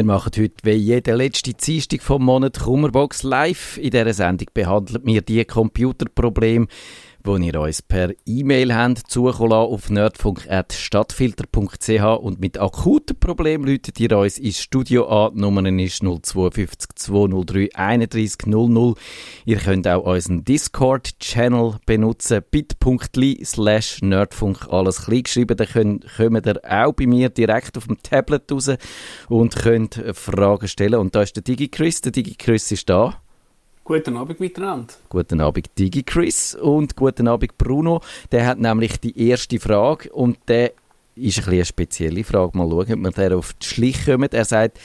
Wir machen heute wie jede letzte Dienstag vom Monat Kummerbox live. In dieser Sendung behandelt wir die Computerprobleme, wo ihr uns per E-Mail habt, zukommen auf nerdfunk.stadtfilter.ch und mit akuten Problemen läutet ihr uns ins Studio an. Die Nummer ist 052 203 31 00. Ihr könnt auch unseren Discord-Channel benutzen, bit.ly slash nerdfunk, alles klein geschrieben. Da kommt ihr auch bei mir direkt auf dem Tablet raus und könnt Fragen stellen. Und da ist der DigiChris. Der DigiChris ist da. Guten Abend miteinander. Guten Abend Digi Chris und guten Abend Bruno. Der hat nämlich die erste Frage und der ist ein eine spezielle Frage. Mal schauen, ob wir der auf die Schlich kommen. Er sagt,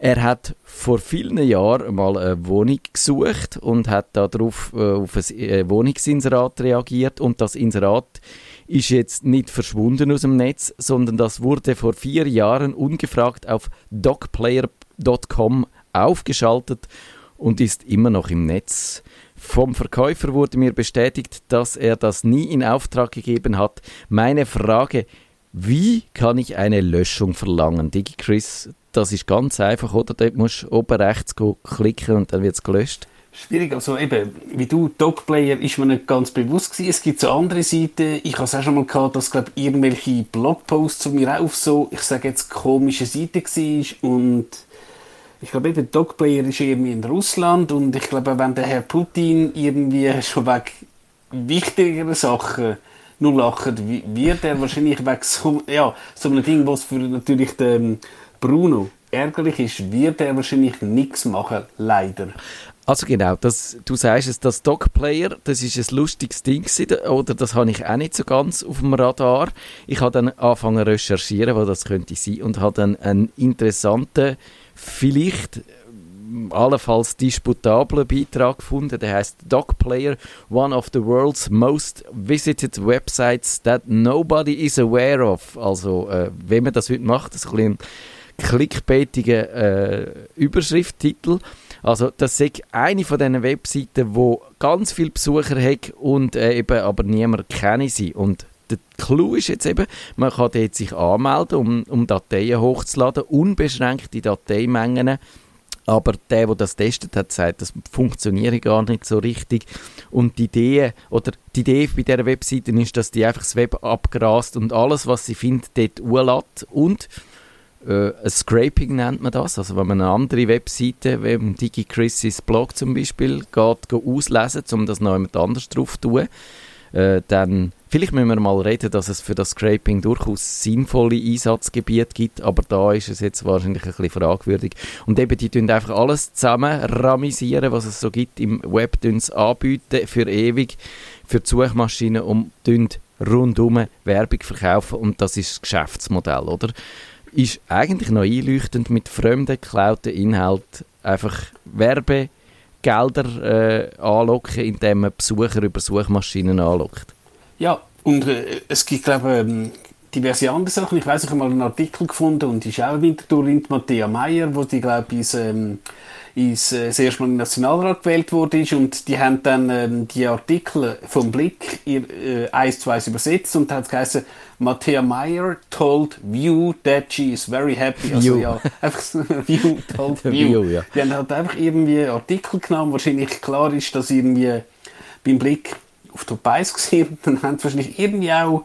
er hat vor vielen Jahren mal eine Wohnung gesucht und hat darauf äh, auf ein äh, Wohnungsinserat reagiert und das Inserat ist jetzt nicht verschwunden aus dem Netz, sondern das wurde vor vier Jahren ungefragt auf docplayer.com aufgeschaltet und ist immer noch im Netz. Vom Verkäufer wurde mir bestätigt, dass er das nie in Auftrag gegeben hat. Meine Frage, wie kann ich eine Löschung verlangen? DigiChris, das ist ganz einfach, oder? Dort musst du oben rechts klicken und dann wird es gelöscht. Schwierig, also eben, wie du, Dogplayer ist mir nicht ganz bewusst gewesen. Es gibt so andere Seiten, ich habe es auch schon mal gehabt, dass, glaube irgendwelche Blogposts von mir auf so, ich sage jetzt, komische Seiten war und ich glaube, der Dogplayer ist irgendwie in Russland und ich glaube, wenn der Herr Putin irgendwie schon weg wichtigere Sachen nur lacht, wird er wahrscheinlich weg so, ja, so einem Ding, was für natürlich den Bruno ärgerlich ist, wird er wahrscheinlich nichts machen, leider. Also genau, das, du sagst es, das Dogplayer, das ist ein lustiges Ding oder das habe ich auch nicht so ganz auf dem Radar. Ich habe dann angefangen zu recherchieren, wo das könnte sein und habe dann einen interessanten vielleicht äh, allenfalls disputablen Beitrag gefunden. Der heißt Dog Player, one of the world's most visited websites that nobody is aware of. Also, äh, wenn man das heute macht, das ist ein clickbaitiger äh, Überschrifttitel. Also, das ist eine von diesen Webseiten, wo ganz viele Besucher hat und äh, eben aber niemand kenne sie. Und der Clou ist jetzt eben, man kann dort sich anmelden, um, um Dateien hochzuladen, unbeschränkte Dateimengen. Aber der, der das testet hat, sagt, das funktioniert gar nicht so richtig. Und die Idee, oder die Idee bei dieser Webseite ist, dass die einfach das Web abgrast und alles, was sie findet, dort urlässt. Und äh, ein Scraping nennt man das. Also wenn man eine andere Webseite, wie DigiChris' Blog zum Beispiel, geht, geht auslesen, um das noch jemand anders drauf zu tun, äh, dann vielleicht müssen wir mal reden, dass es für das Scraping durchaus sinnvolle Einsatzgebiete gibt, aber da ist es jetzt wahrscheinlich ein bisschen fragwürdig. Und eben, die tun einfach alles zusammen ramisieren, was es so gibt im Web, anbieten für ewig, für die Suchmaschinen und rundum Werbung verkaufen und das ist das Geschäftsmodell, oder? Ist eigentlich noch einleuchtend mit fremden, geklauten Inhalten einfach Werbe Gelder äh, anlocken, indem man Besucher über Suchmaschinen anlockt. Ja, und äh, es gibt, glaube ich, ähm, diverse andere Sachen. Ich weiß, ich habe mal einen Artikel gefunden und die ist auch Winterthur in Matthäa Meyer, wo die, glaube ich, ähm, ins, äh, das erste Mal im Nationalrat gewählt wurde und die haben dann ähm, die Artikel vom Blick äh, eins zu eins übersetzt und hat geheißen Matthäa Meyer told View that she is very happy. Also View. ja, einfach so, View told View. View ja. Die haben halt einfach irgendwie Artikel genommen, wahrscheinlich klar ist, dass irgendwie beim Blick auf die Beis gesehen dann haben sie wahrscheinlich irgendwie auch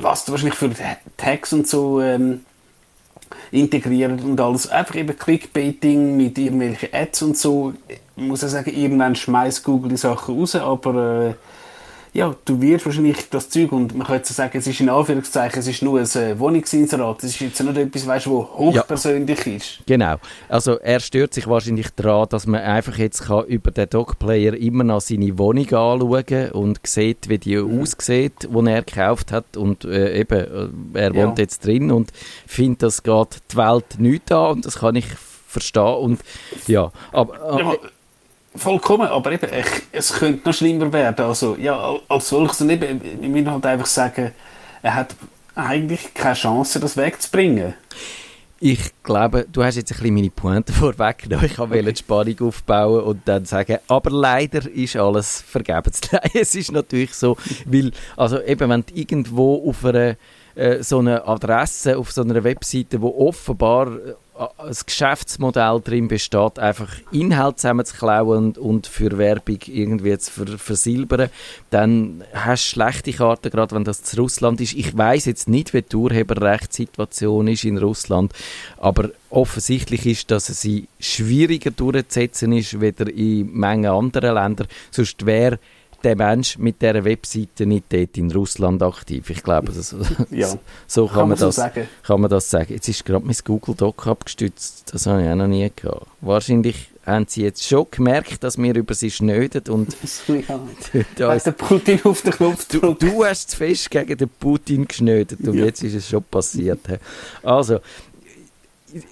was wahrscheinlich für Tags und so ähm, integrieren und alles. Einfach eben Clickbaiting mit irgendwelchen Ads und so. Ich muss ja sagen, irgendwann schmeißt Google die Sachen raus, aber äh, ja, du wirst wahrscheinlich das Zeug, und man könnte sagen, es ist in Anführungszeichen, es ist nur ein äh, Wohnungsinserat, es ist jetzt nicht etwas, weißt, wo hochpersönlich ja. ist. Genau, also er stört sich wahrscheinlich daran, dass man einfach jetzt kann über den Dogplayer immer noch seine Wohnung anschauen und sieht, wie die mhm. aussieht, die er gekauft hat und äh, eben, äh, er wohnt ja. jetzt drin und findet, das geht die Welt nicht an und das kann ich verstehen und ja, aber... Äh, ja Vollkommen, aber eben, ich, es könnte noch schlimmer werden. Also, ja, als solches, eben, ich will halt einfach sagen, er hat eigentlich keine Chance, das wegzubringen. Ich glaube, du hast jetzt ein bisschen meine Pointe vorweggenommen. Ich wollte okay. die Spannung aufbauen und dann sagen, aber leider ist alles vergebens. es ist natürlich so, weil, also eben, wenn du irgendwo auf einer äh, so eine Adresse auf so einer Webseite, wo offenbar das Geschäftsmodell drin besteht, einfach Inhalt zusammenzuklauen und, für Werbung irgendwie zu ver versilbern, dann hast du schlechte Karten, gerade wenn das zu Russland ist. Ich weiß jetzt nicht, wie die Urheberrechtssituation ist in Russland, aber offensichtlich ist, dass sie schwieriger durchzusetzen ist, weder in Mengen anderer Länder. Sonst wäre der Mensch mit dieser Webseite nicht dort in Russland aktiv. Ich glaube, das, ja, so kann, kann man, das, so kann man das sagen. Jetzt ist gerade mein Google Doc abgestützt. Das habe ich auch noch nie gehabt. Wahrscheinlich haben sie jetzt schon gemerkt, dass wir über sie schnöden und ja. da der Putin auf den Knopf du, du hast zu fest gegen den Putin geschnödet und ja. jetzt ist es schon passiert. Also,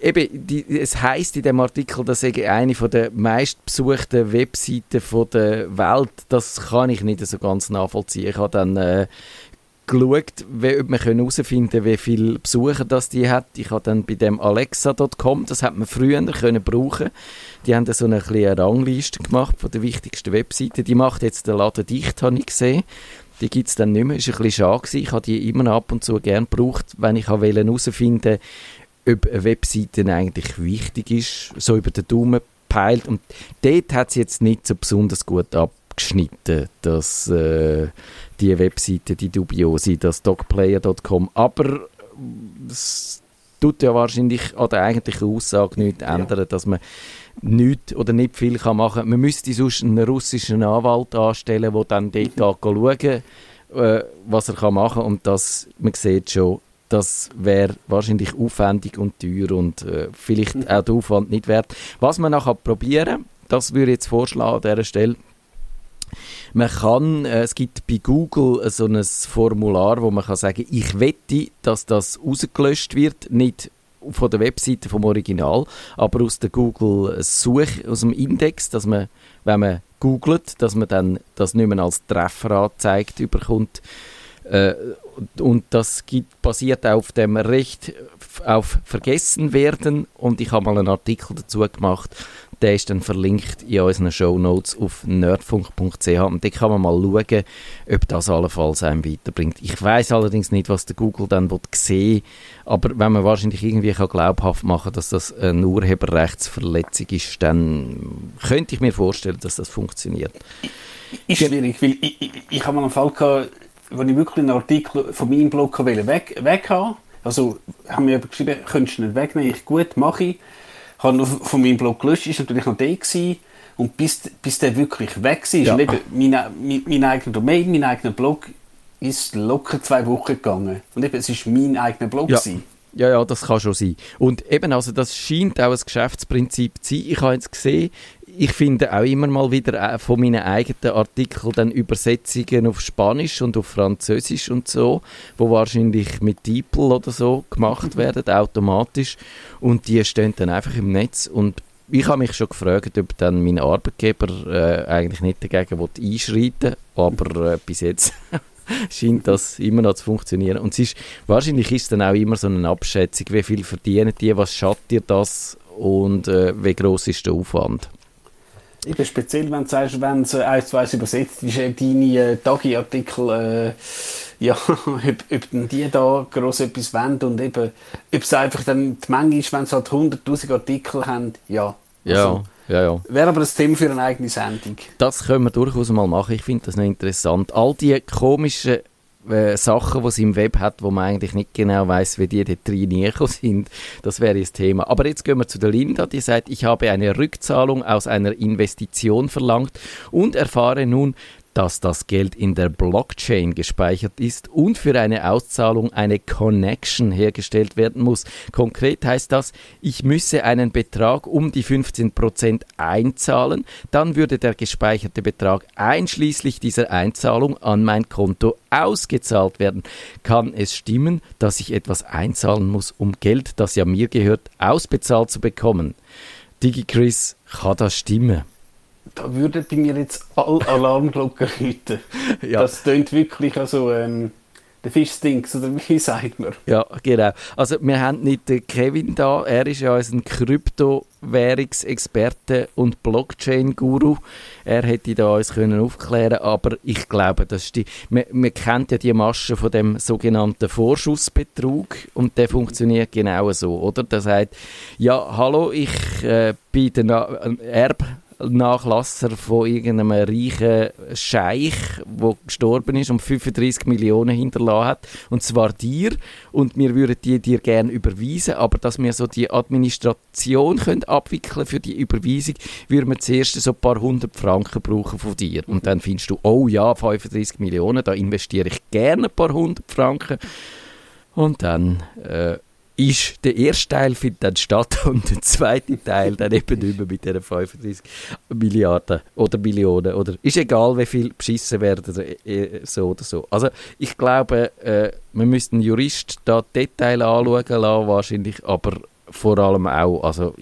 eben, die, es heißt in dem Artikel, dass ich eine von der meistbesuchten Webseiten von der Welt, das kann ich nicht so ganz nachvollziehen. Ich habe dann äh, geschaut, wie, ob man herausfinden kann, wie viele Besucher das die hat. Ich habe dann bei dem Alexa.com, das hat man früher können brauchen. Die haben da so eine kleine Rangliste gemacht von den wichtigsten Webseiten. Die macht jetzt den Laden dicht, habe ich gesehen. Die gibt es dann nicht mehr. Ist ein bisschen schade gewesen. Ich habe die immer ab und zu gerne gebraucht, wenn ich herausfinden wollte, ob eine Webseite eigentlich wichtig ist, so über den Daumen peilt. Und dort hat es jetzt nicht so besonders gut abgeschnitten, dass äh, die Webseite, die dubiose, das dogplayer.com, aber es tut ja wahrscheinlich an der eigentlichen Aussage nichts ja. ändern, dass man nichts oder nicht viel kann machen kann. Man müsste sonst einen russischen Anwalt anstellen, der dann dort mhm. schauen kann, äh, was er machen kann und das, man sieht schon, das wäre wahrscheinlich aufwendig und teuer und äh, vielleicht mhm. auch der Aufwand nicht wert. Was man nachher probieren, das würde ich jetzt vorschlagen an dieser Stelle. Man kann, äh, es gibt bei Google so ein Formular, wo man kann sagen, ich wette, dass das rausgelöscht wird, nicht von der Webseite vom Original, aber aus der Google Such, aus dem Index, dass man, wenn man googelt, dass man dann das nicht mehr als Treffer angezeigt bekommt äh, und das gibt, basiert auf dem Recht auf Vergessen werden. Und ich habe mal einen Artikel dazu gemacht. Der ist dann verlinkt in unseren Show Notes auf nerdfunk.ch. Und da kann man mal schauen, ob das allenfalls einem weiterbringt. Ich weiß allerdings nicht, was der Google dann sehen Aber wenn man wahrscheinlich irgendwie kann glaubhaft machen dass das eine Urheberrechtsverletzung ist, dann könnte ich mir vorstellen, dass das funktioniert. Ist schwierig, weil ich, ich, ich habe mal einen Fall gehabt, wenn ich wirklich einen Artikel von meinem Blog weg, weg haben also haben wir geschrieben, könntest du nicht wegnehmen, ich gut, mache ich. Habe noch von meinem Blog gelöscht, ist natürlich noch der gewesen. Und bis, bis der wirklich weg war, ja. eben mein, mein, mein eigener Domain, mein eigener Blog, ist locker zwei Wochen gegangen. Und eben, es war mein eigener Blog. Ja. Ja, ja, das kann schon sein. Und eben, also das scheint auch ein Geschäftsprinzip zu sein. Ich habe jetzt gesehen, ich finde auch immer mal wieder äh, von meinen eigenen Artikeln dann Übersetzungen auf Spanisch und auf Französisch und so, wo wahrscheinlich mit DeepL oder so gemacht werden, automatisch. Und die stehen dann einfach im Netz und ich habe mich schon gefragt, ob dann mein Arbeitgeber äh, eigentlich nicht dagegen einschreiten will, aber äh, bis jetzt scheint das immer noch zu funktionieren. Und ist, wahrscheinlich ist es dann auch immer so eine Abschätzung, wie viel verdienen die, was schadet dir das und äh, wie groß ist der Aufwand. Eben speziell, wenn du sagst, wenn es eins zu eins übersetzt ist, äh, deine äh, Tagi-Artikel, äh, ja, ob, ob die da gross etwas wollen und eben, ob es einfach dann die Menge ist, wenn sie halt 100'000 Artikel haben, ja. Also, ja, ja. Wäre aber ein Thema für eine eigene Sendung. Das können wir durchaus mal machen, ich finde das noch interessant. All die komischen äh, Sachen, die es im Web hat, wo man eigentlich nicht genau weiß, wie die dort reingekommen sind. Das wäre das Thema. Aber jetzt gehen wir zu der Linda, die sagt, ich habe eine Rückzahlung aus einer Investition verlangt und erfahre nun, dass das Geld in der Blockchain gespeichert ist und für eine Auszahlung eine Connection hergestellt werden muss. Konkret heißt das, ich müsse einen Betrag um die 15% einzahlen, dann würde der gespeicherte Betrag einschließlich dieser Einzahlung an mein Konto ausgezahlt werden. Kann es stimmen, dass ich etwas einzahlen muss, um Geld, das ja mir gehört, ausbezahlt zu bekommen? DigiChris, kann das stimmen? Da würden bei mir jetzt alle Alarmglocken läuten. ja. Das klingt wirklich, also, ähm, der Fisch stinkt, oder wie sagt man? Ja, genau. Also wir haben nicht den Kevin da, er ist ja ein Kryptowährungsexperte und Blockchain-Guru. Er hätte da uns können aufklären aber ich glaube, das ist die, man, man kennt ja die Masche von dem sogenannten Vorschussbetrug und der funktioniert genau so, oder? Der sagt, ja, hallo, ich äh, bin der Erb Nachlasser von irgendeinem reichen Scheich, der gestorben ist und 35 Millionen hinterlassen hat. Und zwar dir. Und wir würden die dir gerne überweisen. Aber dass wir so die Administration können abwickeln für die Überweisung, würden wir zuerst so ein paar hundert Franken brauchen von dir. Und dann findest du, oh ja, 35 Millionen, da investiere ich gerne ein paar hundert Franken. Und dann äh, ist der erste Teil findet dann statt und der zweite Teil dann eben mehr mit diesen 35 Milliarden oder Millionen oder ist egal, wie viel beschissen werden äh, so oder so. Also ich glaube, äh, wir müssten einen Jurist da Detail anschauen lassen, wahrscheinlich, aber vor allem auch, also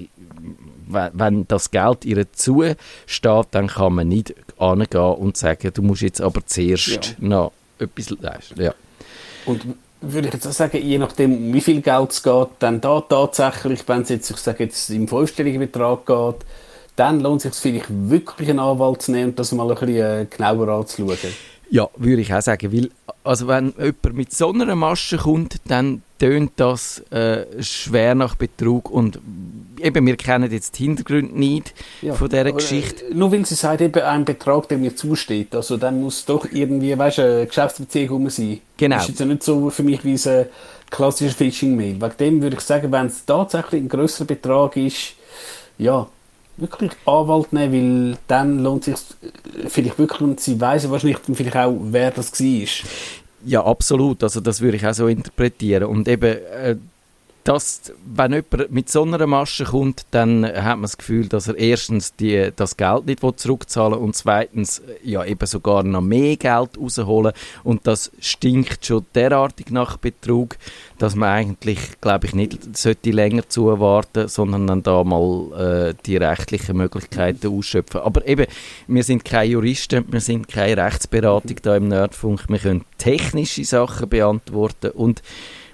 wenn das Geld ihr zusteht, dann kann man nicht angehen und sagen, du musst jetzt aber zuerst ja. noch etwas leisten. Ja. Und würde ich jetzt auch sagen, je nachdem, wie viel Geld es geht, dann da tatsächlich, wenn es jetzt, ich sage jetzt, im fünfstelligen Betrag geht, dann lohnt es sich vielleicht wirklich einen Anwalt zu nehmen und das mal ein bisschen äh, genauer anzuschauen. Ja, würde ich auch sagen, weil also wenn jemand mit so einer Masche kommt, dann tönt das äh, schwer nach Betrug und eben, wir kennen jetzt die Hintergründe nicht ja, von dieser Geschichte. Äh, nur weil sie sagt, eben ein Betrag, der mir zusteht, also dann muss doch irgendwie, weißt du, eine Geschäftsbeziehung sein. Genau. Das ist jetzt ja nicht so für mich wie ein klassischer Phishing-Mail. Wegen dem würde ich sagen, wenn es tatsächlich ein grösserer Betrag ist, ja, wirklich Anwalt nehmen, weil dann lohnt es sich vielleicht wirklich und sie weiss wahrscheinlich vielleicht auch, wer das war. Ja, absolut. Also das würde ich auch so interpretieren. Und eben, äh, dass, wenn jemand mit so einer Masche kommt, dann hat man das Gefühl, dass er erstens die, das Geld nicht zurückzahlen will und zweitens äh, ja eben sogar noch mehr Geld rausholen und das stinkt schon derartig nach Betrug, dass man eigentlich, glaube ich, nicht sollte länger zuwarten, sondern dann da mal äh, die rechtlichen Möglichkeiten ausschöpfen. Aber eben, wir sind keine Juristen, wir sind keine Rechtsberatung da im Nerdfunk, wir können technische Sachen beantworten und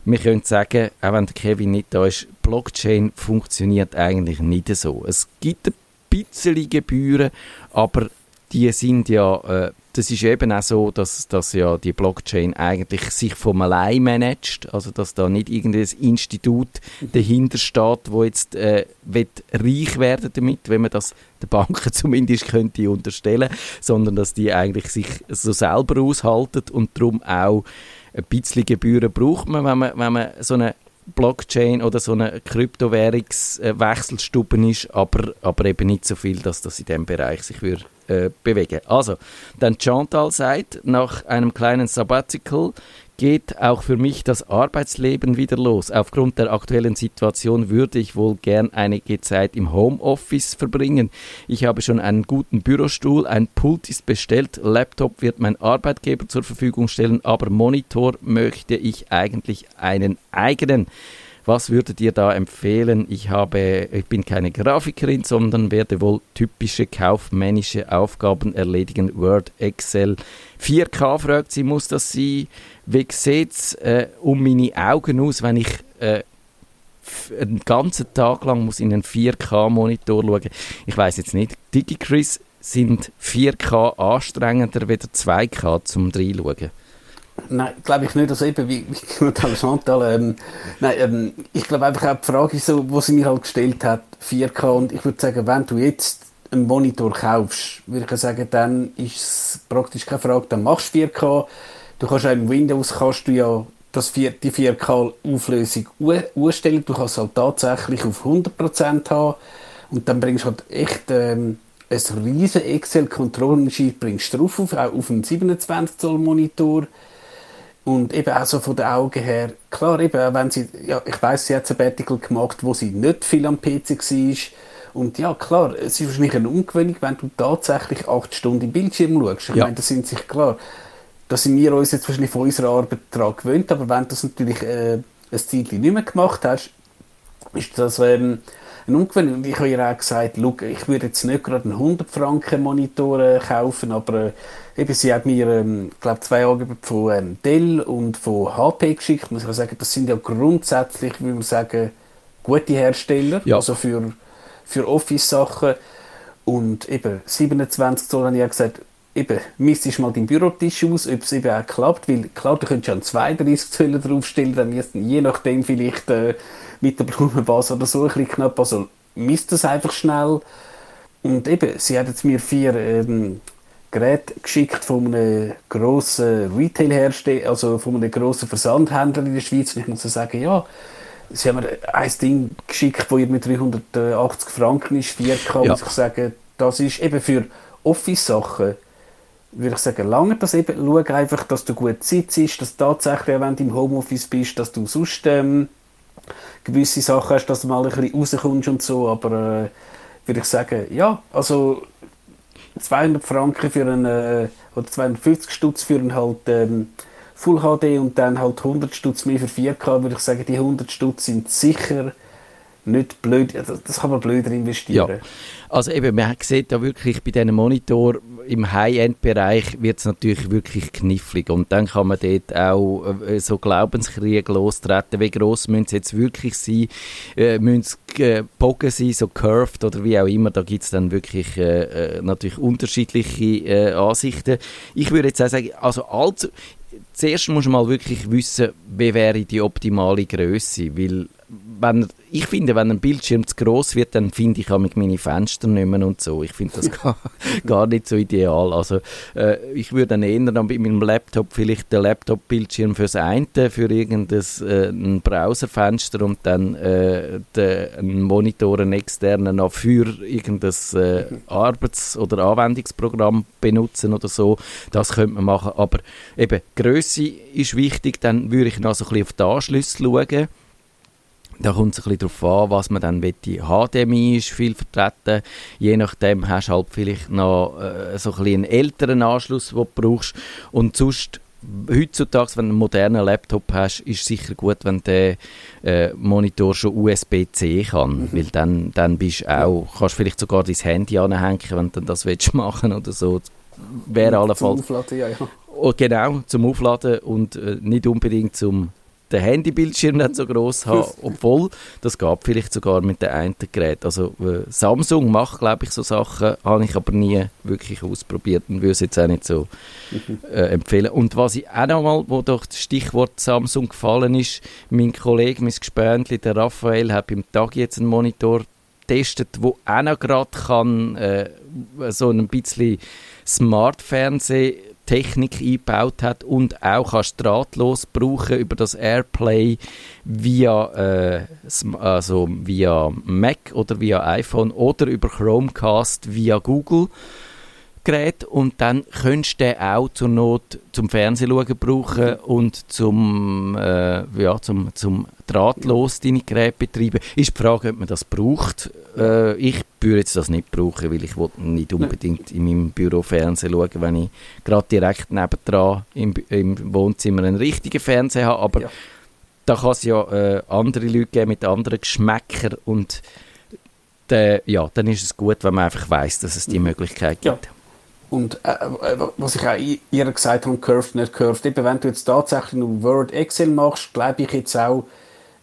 wir können sagen, auch wenn der Kevin nicht da ist, Blockchain funktioniert eigentlich nicht so. Es gibt ein bisschen Gebühren, aber die sind ja, äh, das ist eben auch so, dass, dass ja die Blockchain eigentlich sich vom allein managt, also dass da nicht irgendein Institut dahinter steht, wo jetzt äh, reich werden damit, wenn man das den Banken zumindest könnte unterstellen, sondern dass die eigentlich sich so selber aushalten und darum auch ein bisschen Gebühren braucht man, wenn man, wenn man so eine Blockchain oder so eine Kryptowährungswechselstube ist, aber, aber eben nicht so viel, dass das in diesem Bereich sich würde, äh, bewegen. Also, dann Chantal sagt, nach einem kleinen Sabbatical geht auch für mich das Arbeitsleben wieder los. Aufgrund der aktuellen Situation würde ich wohl gern einige Zeit im Homeoffice verbringen. Ich habe schon einen guten Bürostuhl, ein Pult ist bestellt, Laptop wird mein Arbeitgeber zur Verfügung stellen, aber Monitor möchte ich eigentlich einen eigenen. Was würdet ihr da empfehlen? Ich, habe, ich bin keine Grafikerin, sondern werde wohl typische kaufmännische Aufgaben erledigen. Word, Excel. 4K fragt sie, muss das sein? Wie sieht es äh, um meine Augen aus, wenn ich äh, einen ganzen Tag lang muss in einen 4K-Monitor schauen? Ich weiß jetzt nicht. DigiChris sind 4K anstrengender als 2K zum reinschauen? Nein, glaube ich nicht. Also eben, wie, wie Chantal, ähm, nein, ähm, ich glaube einfach auch die Frage ist so, wo sie mir halt gestellt hat, 4K und ich würde sagen, wenn du jetzt einen Monitor kaufst, würde ich sagen, dann ist es praktisch keine Frage, dann machst du 4K. Du kannst auch im Windows kannst du ja das 4, die 4K-Auflösung umstellen. Du kannst halt tatsächlich auf 100% haben und dann bringst du halt echt ähm, ein riesen Excel-Controlling-Sheet bringst drauf, auf, auch auf einen 27 Zoll Monitor und eben auch so von den Augen her, klar, eben, wenn sie, ja, ich weiß, sie hat ein Sabbatical gemacht, wo sie nicht viel am PC war. Und ja, klar, es ist wahrscheinlich eine Ungewöhnung, wenn du tatsächlich acht Stunden im Bildschirm schaust. Ich ja. meine, das sind sich klar, da sind wir uns jetzt wahrscheinlich von unserer Arbeit daran gewöhnt, aber wenn du das natürlich äh, ein Zeit nicht mehr gemacht hast, ist das ähm, eine Ungewöhnung. Und ich habe ihr auch gesagt, ich würde jetzt nicht gerade einen 100 Franken Monitor äh, kaufen, aber äh, eben, sie hat mir, ähm, glaube zwei Angebote von ähm, Dell und von HP geschickt. Muss ich sagen, das sind ja grundsätzlich, wie man sagen, gute Hersteller, ja. also für, für Office-Sachen. Und eben 27 Zoll habe ich ja gesagt, eben, misst mal deinen Bürotisch aus, ob es eben auch klappt, weil klar, du könntest ja einen 32 Zoll draufstellen, dann du je nachdem vielleicht äh, mit der Blumenvase oder so ein bisschen knapp, also misst das einfach schnell. Und eben, sie hat jetzt mir vier ähm, Geräte geschickt von einem grossen Retail-Hersteller, also von einem grossen Versandhändler in der Schweiz und ich muss sagen, ja, sie haben mir ein Ding geschickt, das mit 380 Franken ist, 4K, ja. muss ich sagen, das ist eben für Office-Sachen würde ich sagen, lange das eben. Schau einfach, dass du gut sitzt, dass tatsächlich, wenn du im Homeoffice bist, dass du sonst ähm, gewisse Sachen hast, dass du mal ein bisschen rauskommst und so, aber äh, würde ich sagen, ja, also 200 Franken für einen, äh, oder 250 Stutz für einen halt ähm, Full HD und dann halt 100 Stutz mehr für 4K, würde ich sagen, die 100 Stutz sind sicher nicht blöd, das kann man blöder investieren. Ja. Also eben, man sieht da wirklich bei diesem Monitor im High-End-Bereich wird es natürlich wirklich knifflig. Und dann kann man dort auch äh, so Glaubenskrieg lostreten, wie gross müssen sie jetzt wirklich sein, äh, müssen sie äh, Bogen sein, so curved oder wie auch immer, da gibt es dann wirklich äh, äh, natürlich unterschiedliche äh, Ansichten. Ich würde jetzt auch sagen, also allzu, zuerst muss man mal wirklich wissen, wie wäre die optimale Größe, weil wenn, ich finde, wenn ein Bildschirm zu groß wird, dann finde ich auch meine Fenster nicht mehr und so. Ich finde das gar, gar nicht so ideal. Also äh, ich würde dann eher dann mit meinem Laptop vielleicht den Laptop-Bildschirm fürs eine, für irgendein äh, ein Browserfenster und dann äh, den, einen Monitor, einen externen noch für irgendein äh, Arbeits- oder Anwendungsprogramm benutzen oder so. Das könnte man machen. Aber eben, Größe ist wichtig. Dann würde ich noch so ein bisschen auf die Anschlüsse schauen da kommt es ein bisschen darauf an, was man dann will. HDMI ist viel vertreten. Je nachdem hast du halt vielleicht noch äh, so ein bisschen einen älteren Anschluss, den du brauchst. Und sonst, heutzutage, wenn du einen modernen Laptop hast, ist es sicher gut, wenn der äh, Monitor schon USB-C kann. Mhm. Weil dann, dann bist auch, kannst du vielleicht sogar dein Handy anhängen, wenn du das willst machen oder so. Wäre allenfalls... Zum Aufladen, ja, ja. Oh, genau, zum Aufladen und äh, nicht unbedingt zum den Handybildschirm nicht so groß haben, obwohl das gab vielleicht sogar mit dem einen Gerät. Also äh, Samsung macht, glaube ich, so Sachen, habe ich aber nie wirklich ausprobiert und würde es jetzt auch nicht so äh, empfehlen. Und was ich auch noch mal, wo doch das Stichwort Samsung gefallen ist, mein Kollege, mein Gespöntli, der Raphael, hat beim Tag jetzt einen Monitor getestet, wo auch noch gerade kann äh, so ein bisschen Smart Fernsehen Technik eingebaut hat und auch kannst drahtlos brauchen über das Airplay via, äh, also via Mac oder via iPhone oder über Chromecast via Google. Gerät und dann könntest du den auch zur Not zum Fernsehen schauen brauchen und zum, äh, ja, zum, zum drahtlos deine Geräte betreiben. Ist die Frage, ob man das braucht. Äh, ich würde jetzt das nicht brauchen, weil ich nicht unbedingt in meinem Büro Fernsehen schauen, wenn ich gerade direkt nebendran im, im Wohnzimmer einen richtigen Fernseher habe. Aber ja. da kann es ja äh, andere Leute geben mit anderen Geschmäckern und de, ja, dann ist es gut, wenn man einfach weiß, dass es die mhm. Möglichkeit gibt. Ja. Und äh, äh, was ich auch ihr gesagt habe, Curved, nicht Curved, eben wenn du jetzt tatsächlich nur Word, Excel machst, glaube ich jetzt auch,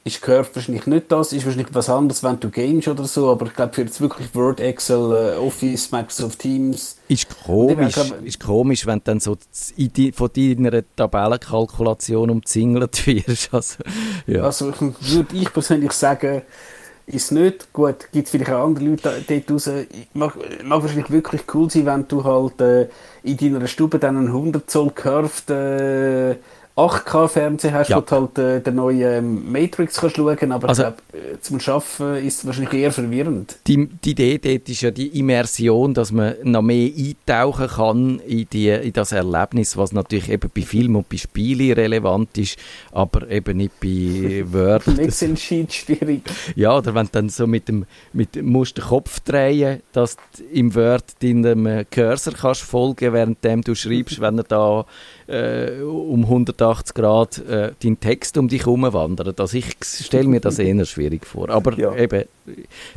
ist Curved wahrscheinlich nicht das, ist wahrscheinlich was anderes, wenn du Games oder so, aber ich glaube für jetzt wirklich Word, Excel, äh, Office, Microsoft Teams. Ist komisch, glaub, ist komisch, wenn du dann so von deiner Tabellenkalkulation umzingelt wirst. Also, ja. also würde ich persönlich sagen, ist nicht. Gut, gibt es vielleicht auch andere Leute dort raus. Mag, mag wahrscheinlich wirklich cool sein, wenn du halt äh, in deiner Stube dann einen 100 Zoll curved äh, 8K-Fernseher hast, ja. wo du halt äh, den neuen ähm, Matrix kannst schauen aber also, ich glaube, äh, zum Schaffen ist es wahrscheinlich eher verwirrend. Die, die Idee dort ist ja die Immersion, dass man noch mehr eintauchen kann in, die, in das Erlebnis, was natürlich eben bei Filmen und bei Spielen relevant ist, aber eben nicht bei Word. Excel-Sheet schwierig. Ja, oder wenn du dann so mit dem, mit, musst den Kopf drehen, dass du im Word deinem Cursor kannst folgen, während du schreibst, wenn er da äh, um 100 180 Grad äh, dein Text um dich herum wandert. Also ich stelle mir das eher schwierig vor. Aber ja. eben,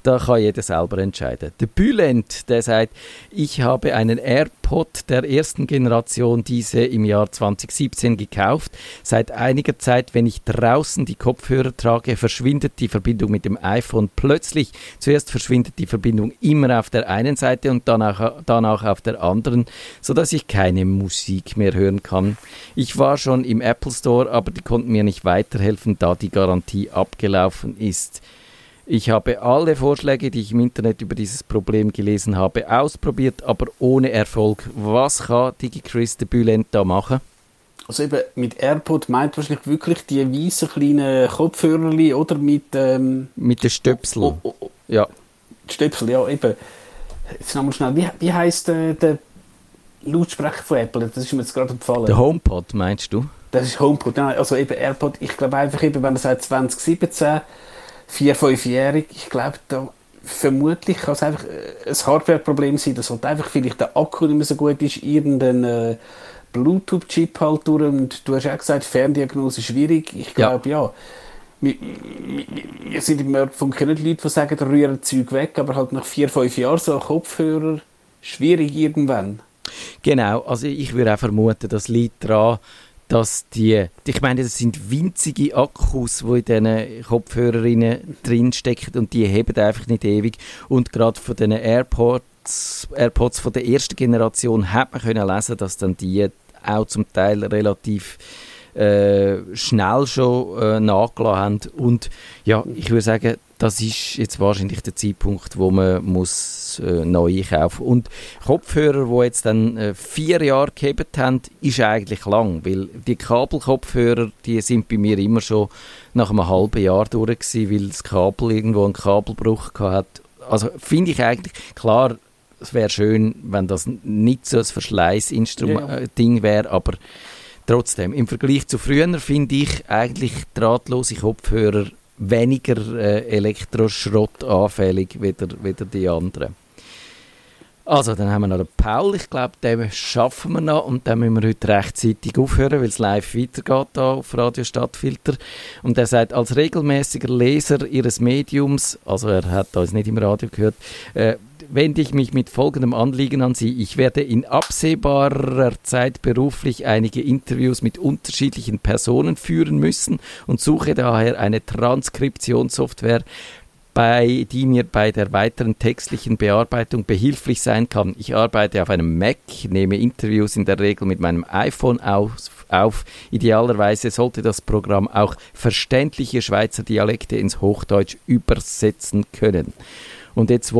da kann jeder selber entscheiden. Der Bülent, der sagt, ich habe einen AirPod der ersten Generation, diese im Jahr 2017 gekauft. Seit einiger Zeit, wenn ich draußen die Kopfhörer trage, verschwindet die Verbindung mit dem iPhone plötzlich. Zuerst verschwindet die Verbindung immer auf der einen Seite und danach, danach auf der anderen, sodass ich keine Musik mehr hören kann. Ich war schon im Apple Store, aber die konnten mir nicht weiterhelfen, da die Garantie abgelaufen ist. Ich habe alle Vorschläge, die ich im Internet über dieses Problem gelesen habe, ausprobiert, aber ohne Erfolg. Was kann DigiChris de Bülent da machen? Also eben mit AirPod meint wahrscheinlich wirklich die weißen kleinen Kopfhörer oder mit... Ähm, mit den Stöpsel. Oh, oh, oh. Ja. Stöpsel, ja eben. Jetzt nochmal schnell, wie, wie heisst äh, der Lautsprecher von Apple? Das ist mir jetzt gerade empfallen. Der HomePod meinst du? Das ist HomePod, ja, also eben AirPod. Ich glaube einfach eben, wenn man sagt 2017 vier, fünfjährig, ich glaube, da vermutlich kann es einfach äh, ein Hardware-Problem sein, dass halt einfach vielleicht der Akku nicht mehr so gut ist, irgendein äh, Bluetooth-Chip halt durch und du hast auch gesagt, Ferndiagnose schwierig. Ich glaube, ja. ja. Wir, wir, sind im Nerdfunk nicht Leute, die sagen, rühren Zeug weg, aber halt nach vier, fünf Jahren so ein Kopfhörer schwierig irgendwann. Genau, also ich würde auch vermuten, das liegt daran, dass die, ich meine, das sind winzige Akkus, die in diesen Kopfhörerinnen drinstecken und die heben einfach nicht ewig. Und gerade von diesen AirPods, AirPods von der ersten Generation hat man können lesen, dass dann die auch zum Teil relativ äh, schnell schon äh, nachgelassen haben. Und ja, ich würde sagen, das ist jetzt wahrscheinlich der Zeitpunkt, wo man muss äh, neu einkaufen Und Kopfhörer, die jetzt dann äh, vier Jahre gehabt haben, ist eigentlich lang, weil die Kabelkopfhörer, die sind bei mir immer schon nach einem halben Jahr durch gewesen, weil das Kabel irgendwo einen Kabelbruch hat. Also finde ich eigentlich, klar, es wäre schön, wenn das nicht so ein Verschleißding ja. Äh, wäre, aber trotzdem, im Vergleich zu früher finde ich eigentlich drahtlose Kopfhörer weniger äh, Elektroschrott anfällig wieder die anderen. Also, dann haben wir noch den Paul. Ich glaube, den schaffen wir noch und dann müssen wir heute rechtzeitig aufhören, weil es live weitergeht da auf Radio Stadtfilter. Und er sagt, als regelmäßiger Leser Ihres Mediums, also er hat uns nicht im Radio gehört, äh, wende ich mich mit folgendem Anliegen an Sie. Ich werde in absehbarer Zeit beruflich einige Interviews mit unterschiedlichen Personen führen müssen und suche daher eine Transkriptionssoftware, bei, die mir bei der weiteren textlichen Bearbeitung behilflich sein kann. Ich arbeite auf einem Mac, nehme Interviews in der Regel mit meinem iPhone auf. Auf. Idealerweise sollte das Programm auch verständliche Schweizer Dialekte ins Hochdeutsch übersetzen können. Und jetzt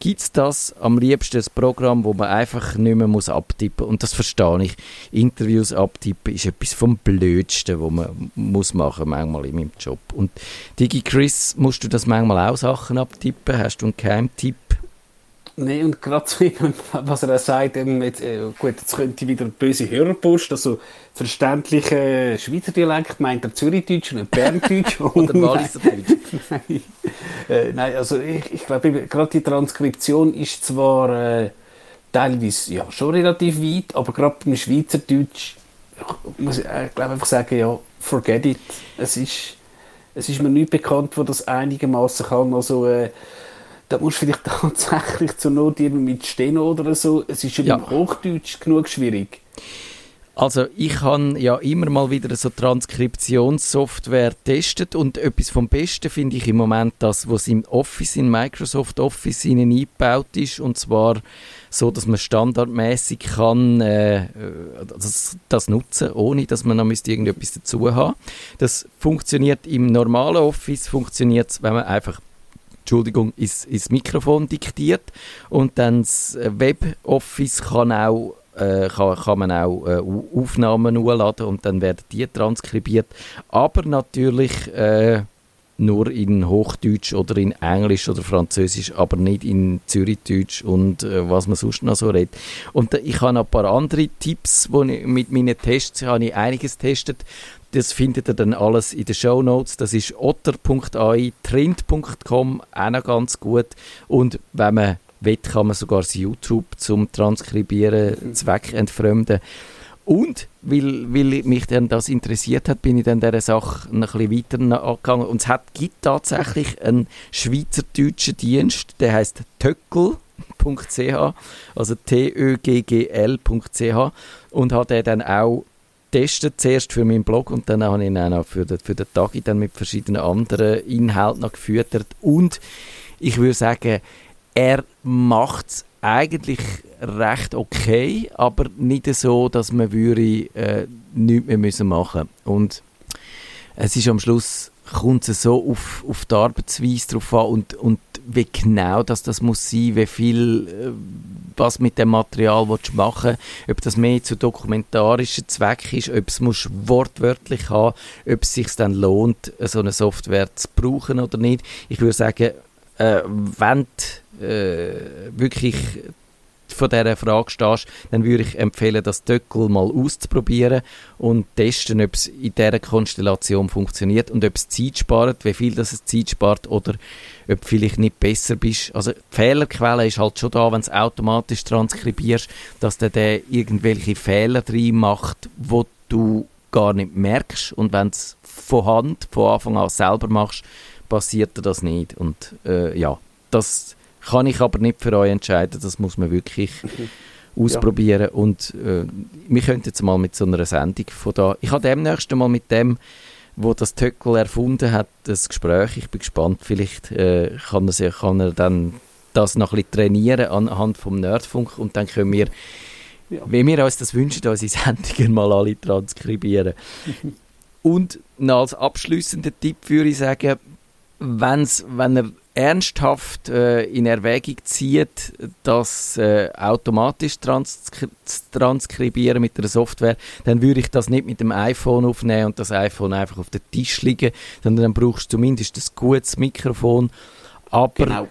gibt es das am liebsten ein Programm, wo man einfach nicht mehr muss abtippen. Und das verstehe ich. Interviews abtippen ist etwas vom Blödsten, was man muss machen manchmal in meinem Job. Und Digi Chris, musst du das manchmal auch Sachen abtippen? Hast du einen Keimtipp? Nein, und gerade so, was er auch sagt, eben jetzt, äh, gut, jetzt könnte wieder böse Hörerpost, also verständliche Schweizer Dialekt meint er Zürichdeutsch und Berndeutsch. Oder Walliserdeutsch. nein. Äh, nein, also ich, ich glaube, gerade die Transkription ist zwar äh, teilweise ja, schon relativ weit, aber gerade beim Schweizerdeutsch muss ich äh, glaube einfach sagen, ja, forget it. Es ist, es ist mir nicht bekannt, wo das einigermaßen kann. Also, äh, da musst du vielleicht tatsächlich zur Not mit Steno oder so. Es ist schon ja. im Hochdeutsch genug schwierig. Also ich habe ja immer mal wieder so Transkriptionssoftware testet und etwas vom Besten finde ich im Moment das, was im Office, in Microsoft Office innen eingebaut ist und zwar so, dass man standardmäßig kann äh, das, das, nutzen, ohne dass man noch müsste irgendetwas dazu haben. Das funktioniert im normalen Office, funktioniert wenn man einfach Entschuldigung, ins, ins Mikrofon diktiert und dann das Web-Office kann auch äh, kann, kann man auch äh, Aufnahmen hochladen und dann werden die transkribiert. Aber natürlich äh, nur in Hochdeutsch oder in Englisch oder Französisch, aber nicht in Zürichdeutsch und äh, was man sonst noch so redet. Und äh, ich habe ein paar andere Tipps, wo ich, mit meinen Tests habe ich einiges getestet. Das findet ihr dann alles in den Show Notes. Das ist otter.ai, trend.com, auch noch ganz gut. Und wenn man will, kann man sogar das YouTube zum Transkribieren zweckentfremden. Und, weil, weil mich dann das interessiert hat, bin ich dann dieser Sache noch ein bisschen weiter angegangen. Und es hat, gibt tatsächlich einen schweizerdeutschen Dienst, der heißt töckel.ch, also T-Ö-G-G-L.ch und hat er dann auch getestet, zuerst für meinen Blog und dann habe ich ihn auch noch für den, für den Tag dann mit verschiedenen anderen Inhalten noch gefüttert. Und ich würde sagen, er macht es eigentlich recht okay, aber nicht so, dass man würde, äh, nichts mehr müssen machen. Und es ist am Schluss kommt es so auf, auf die Arbeitsweise drauf an und, und wie genau das, das muss sein, wie viel, äh, was mit dem Material willst machen ob das mehr zu dokumentarischen Zweck ist, ob es musst wortwörtlich haben, ob es sich dann lohnt, so eine Software zu brauchen oder nicht. Ich würde sagen, äh, wenn du äh, wirklich vor dieser Frage stehst, dann würde ich empfehlen, das Döckel mal auszuprobieren und testen, ob es in dieser Konstellation funktioniert und ob es Zeit spart, wie viel das es Zeit spart oder ob du vielleicht nicht besser bist. Also die Fehlerquelle ist halt schon da, wenn du es automatisch transkribierst, dass der, der irgendwelche Fehler drin macht, wo du gar nicht merkst und wenn du es von Hand, von Anfang an selber machst, passiert das nicht und äh, ja, das kann ich aber nicht für euch entscheiden, das muss man wirklich ausprobieren. Ja. Und äh, wir könnten jetzt mal mit so einer Sendung von da. Ich habe demnächst mal mit dem, wo das Töckel erfunden hat, das Gespräch. Ich bin gespannt, vielleicht äh, kann, er, kann er dann das noch ein bisschen trainieren anhand vom Nerdfunk und dann können wir, ja. wie wir uns das wünschen, unsere Sendungen mal alle transkribieren. und als abschließender Tipp würde ich sagen, wenn's, wenn er ernsthaft äh, in Erwägung zieht, das äh, automatisch transkri transkribieren mit der Software, dann würde ich das nicht mit dem iPhone aufnehmen und das iPhone einfach auf den Tisch liegen, sondern dann brauchst du zumindest ein gutes Mikrofon. Aber genau.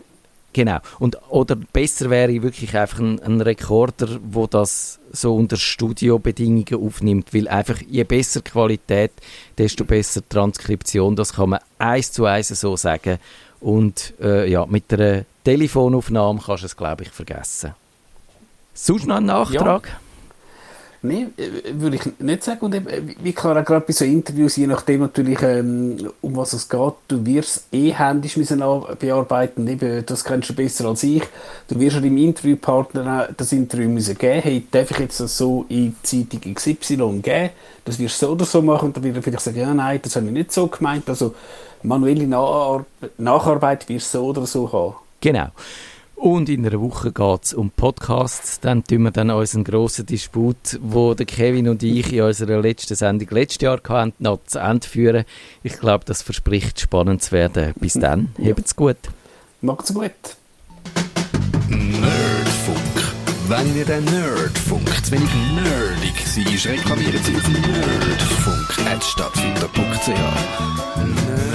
Genau. Und, oder besser wäre wirklich einfach ein, ein Rekorder, wo das so unter Studiobedingungen aufnimmt, weil einfach je besser Qualität, desto besser Transkription, das kann man eins zu eins so sagen. Und äh, ja, mit der Telefonaufnahme kannst du es, glaube ich, vergessen. Sonst noch ein Nachtrag? Ja. Nein, äh, würde ich nicht sagen. Und eben, wie klar, auch gerade bei so Interviews, je nachdem natürlich, ähm, um was es geht, du wirst eh händisch müssen bearbeiten. Eben, das kennst du besser als ich. Du wirst dem Interviewpartner das Interview müssen geben. Hey, darf ich jetzt das so in Zeitung XY geben? Das wirst du so oder so machen. Und dann wird er vielleicht sagen, ja, nein, das habe ich nicht so gemeint. Also, manuelle Nachar Nacharbeit wirst du so oder so haben. Genau. Und in einer Woche geht es um Podcasts. Dann tun wir dann unseren grossen Disput, wo der Kevin und ich in unserer letzten Sendung letztes Jahr hatten, noch zu Ende führen. Ich glaube, das verspricht spannend zu werden. Bis dann, ja. habt's gut. Macht's gut. Nerdfunk. Wenn ihr den Nerdfunk zu wenig nerdig seid, reklamiert sie auf nerdfunk.stadtfinder.ch. Nerd